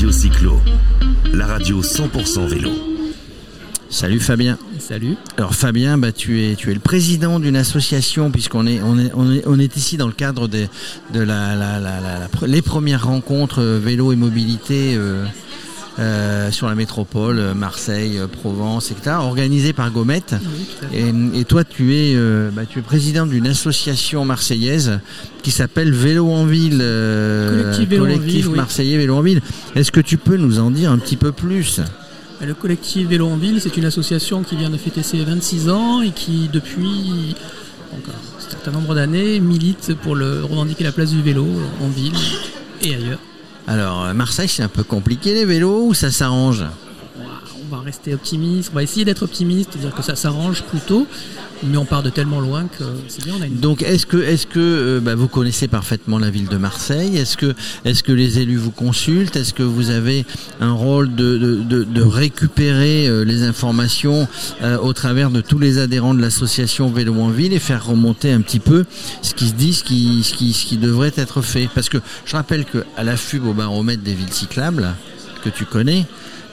Radio Cyclo, la radio 100% vélo. Salut Fabien. Salut. Alors Fabien, bah, tu, es, tu es le président d'une association puisqu'on est, on est, on est, on est ici dans le cadre de, de la, la, la, la- les premières rencontres euh, vélo et mobilité euh, euh, sur la métropole, euh, Marseille, euh, Provence, etc., organisées par Gomet. Oui, tout à fait. Et, et toi, tu es, euh, bah, tu es président d'une association marseillaise qui s'appelle Vélo en ville, Collectif Vélo en oui. marseillais Vélo en ville. Est-ce que tu peux nous en dire un petit peu plus? Le collectif Vélo en Ville, c'est une association qui vient de fêter ses 26 ans et qui, depuis donc, un certain nombre d'années, milite pour le, revendiquer la place du vélo en ville et ailleurs. Alors, euh, Marseille, c'est un peu compliqué les vélos ou ça s'arrange? On va rester optimiste, on va essayer d'être optimiste, dire que ça s'arrange plutôt, mais on part de tellement loin que c'est bien, on a une Donc, est-ce que, est-ce que euh, bah, vous connaissez parfaitement la ville de Marseille? Est-ce que, est-ce que les élus vous consultent? Est-ce que vous avez un rôle de, récupérer euh, les informations euh, au travers de tous les adhérents de l'association Vélo en ville et faire remonter un petit peu ce qui se dit, ce qui, ce qui, ce qui devrait être fait? Parce que je rappelle qu'à la FUB au baromètre des villes cyclables, que tu connais,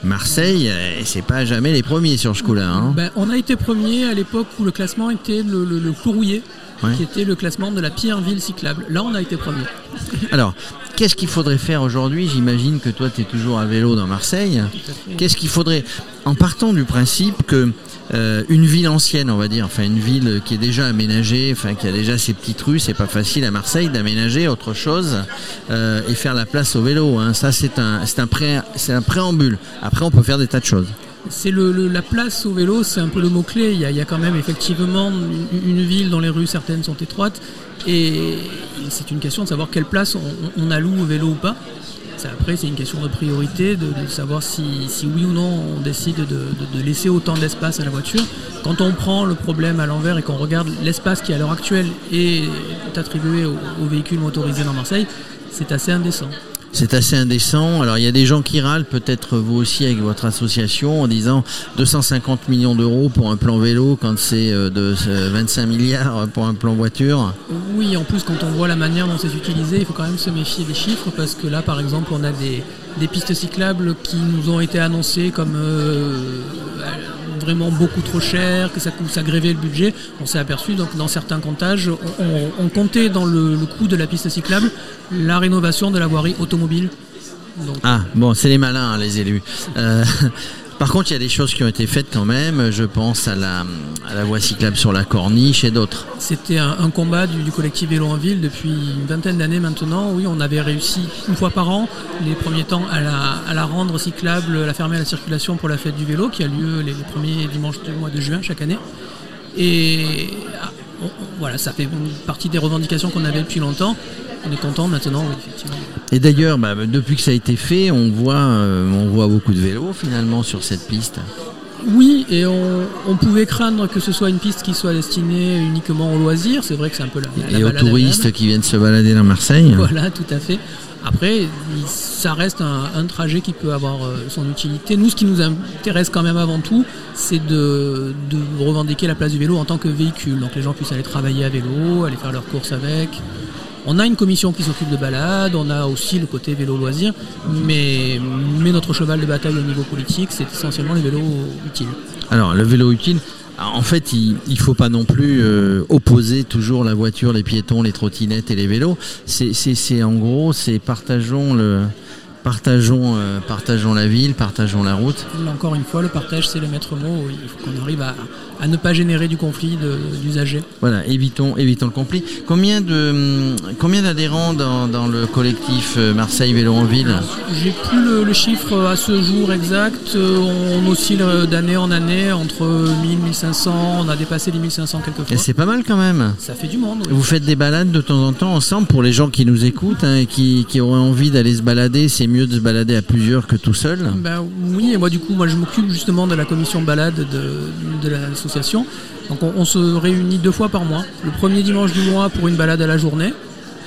Marseille, c'est pas jamais les premiers sur ce coup-là. hein. Ben, on a été premier à l'époque où le classement était le, le, le Courrouillet, Ouais. qui était le classement de la pire ville cyclable. Là, on a été premier. Alors, qu'est-ce qu'il faudrait faire aujourd'hui J'imagine que toi, tu es toujours à vélo dans Marseille. Qu'est-ce qu'il faudrait, en partant du principe que euh, une ville ancienne, on va dire, enfin une ville qui est déjà aménagée, enfin qui a déjà ses petites rues, c'est pas facile à Marseille d'aménager autre chose euh, et faire la place au vélo. hein. Ça, c'est un, c'est un pré, c'est un préambule. Après, on peut faire des tas de choses. C'est le, la place au vélo, c'est un peu le mot-clé. Il y, a, il y a quand même effectivement une, ville dont les rues certaines sont étroites et c'est une question de savoir quelle place on, alloue au vélo ou pas. Ça, après, c'est une question de priorité, de, savoir si, oui ou non on décide de, de- de laisser autant d'espace à la voiture. Quand on prend le problème à l'envers et qu'on regarde l'espace qui à l'heure actuelle est attribué aux, aux véhicules motorisés dans Marseille, c'est assez indécent. C'est assez indécent. Alors il y a des gens qui râlent, peut-être vous aussi avec votre association, en disant 250 millions d'euros pour un plan vélo quand c'est euh, de euh, 25 milliards pour un plan voiture. Oui, en plus, quand on voit la manière dont c'est utilisé, il faut quand même se méfier des chiffres parce que là, par exemple, on a des, des pistes cyclables qui nous ont été annoncées comme euh, beaucoup trop chères, que ça, coûte- ça grévait le budget. On s'est aperçu, donc, dans certains comptages, on, comptait dans le, coût de la piste cyclable la rénovation de la voirie automobile. Ah bon, c'est les malins hein, les élus. Euh, par contre, il y a des choses qui ont été faites quand même. Je pense à la, voie cyclable sur la corniche et d'autres. C'était un, combat du, collectif Vélo en Ville depuis une vingtaine d'années maintenant. Oui, on avait réussi une fois par an, les premiers temps, à la, rendre cyclable, à la fermer à la circulation pour la fête du vélo qui a lieu les, les premiers dimanches du mois de juin chaque année. Et ah, voilà, ça fait partie des revendications qu'on avait depuis longtemps. On est content maintenant, oui, effectivement. Et d'ailleurs, bah, depuis que ça a été fait, on voit, euh, on voit beaucoup de vélos finalement sur cette piste. Oui, et on, on pouvait craindre que ce soit une piste qui soit destinée uniquement aux loisirs. C'est vrai que c'est un peu la, la et aux touristes qui viennent se balader dans Marseille. Voilà, tout à fait. Après, ça reste un, un trajet qui peut avoir euh, son utilité. Nous, ce qui nous intéresse quand même avant tout, c'est de, de revendiquer la place du vélo en tant que véhicule. Donc les gens puissent aller travailler à vélo, aller faire leurs courses avec. On a une commission qui s'occupe de balade, on a aussi le côté vélo loisir, mais, notre cheval de bataille au niveau politique, c'est essentiellement les vélos utiles. Alors, le vélo utile, en fait, il ne faut pas non plus euh, opposer toujours la voiture, les piétons, les trottinettes et les vélos. C'est en gros, c'est partageons le, partageons, euh, partageons la ville, partageons la route. Là encore une fois, le partage, c'est le maître mot. Il faut qu'on arrive à, à ne pas générer du conflit d'usagers. Voilà, évitons, évitons le conflit. Combien de, combien d'adhérents dans, dans le collectif euh, Marseille Vélo en ville J'ai plus le, le chiffre à ce jour exact. Euh, On oscille d'année en année entre 1000, 1500. On a dépassé les 1500 quelques Et fois. c'est pas mal quand même. Ça fait du monde. oui. Vous faites des balades de temps en temps ensemble pour les gens qui nous écoutent hein, et qui, qui auraient envie d'aller se balader. C'est mieux de se balader à plusieurs que tout seul? Ben oui, et moi du coup, moi je m'occupe justement de la commission balade de, de l'association. Donc on, on se réunit deux fois par mois. Le premier dimanche du mois pour une balade à la journée.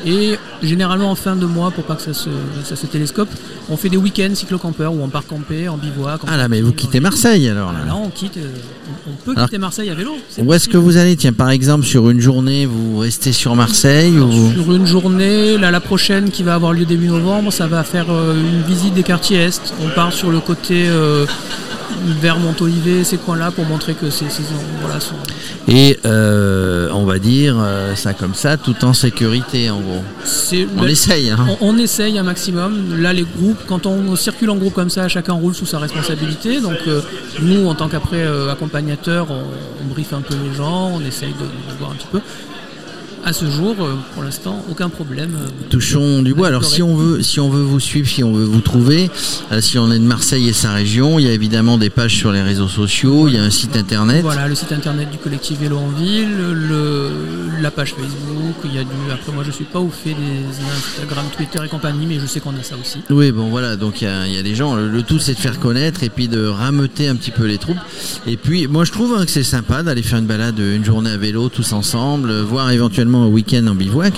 Et généralement en fin de mois, pour pas que ça se, ça se télescope, on fait des week-ends cyclo-campeurs où on part camper en bivouac. en Ah là, mais vous quittez Marseille alors. là. Là, on quitte, euh, on peut Alors- quitter Marseille à vélo. Où est-ce que vous allez Tiens, par exemple, sur une journée, vous restez sur Marseille ou Sur une journée, là, la prochaine qui va avoir lieu début novembre, ça va faire euh, une visite des quartiers Est. On part sur le côté euh, vers Montolivet, ces coins-là, pour montrer que ces, ces voilà, sont, Et euh, on va dire euh, ça comme ça, tout en sécurité en gros. c'est- On essaye. Hein. on, on essaye un maximum. Là, les groupes, quand on circule en groupe comme ça, chacun roule sous sa responsabilité. Donc, euh, nous, en tant qu'après accompagnateurs, on, on briefe un peu les gens, on essaye de, de voir un petit peu. À ce jour, euh, pour l'instant, aucun problème. euh, Touchons du bois. Alors si on veut, si on veut vous suivre, si on veut vous trouver, euh, si on est de Marseille et sa région, il y a évidemment des pages sur les réseaux sociaux, il y a un site internet. Voilà, le site internet du collectif Vélo en Ville, le, la page Facebook, il y a du. Après, moi, je suis pas au fait des Instagram, Twitter et compagnie, mais je sais qu'on a ça aussi. Oui, bon voilà, donc il y a, il y a des gens, le, le tout c'est de faire connaître et puis de rameuter un petit peu les troupes. Et puis moi je trouve hein, que c'est sympa d'aller faire une balade, une journée à vélo tous ensemble, euh, voire un week-end en bivouac.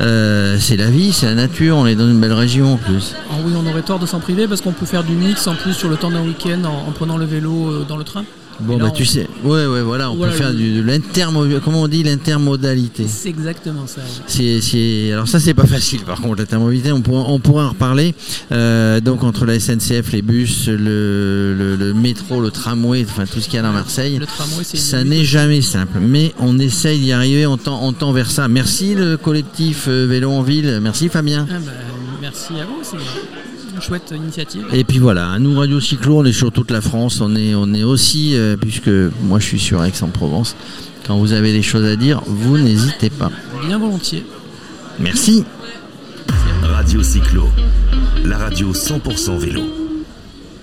Euh, c'est la vie, c'est la nature, on est dans une belle région en plus. Ah oui, on aurait tort de s'en priver parce qu'on peut faire du mix en plus sur le temps d'un week-end en, en prenant le vélo euh, dans le train. Bon bah on- tu sais, ouais ouais voilà, on Voilà, peut faire le- du, de l'intermo, comment on dit l'intermodalité. C'est exactement ça. oui. C'est, c'est- alors ça c'est pas facile par contre la thermomobilité, on pourra, on pourra en reparler. Euh, donc entre la SNCF, les bus, le, le- le métro, le tramway, enfin tout ce qu'il y a dans Marseille, Le tramway, c'est ça n'est jamais simple, mais on essaye d'y arriver, on tend, on tend vers ça. Merci le collectif euh, Vélo en Ville, merci Fabien. Ah bah, merci à vous, c'est une chouette initiative. Et puis voilà, nous Radio Cyclo, on est sur toute la France, on est, on est aussi, euh, puisque moi je suis sur Aix-en-Provence, quand vous avez des choses à dire, vous n'hésitez pas. Bien volontiers. Merci. Radio Cyclo, la radio 100% vélo.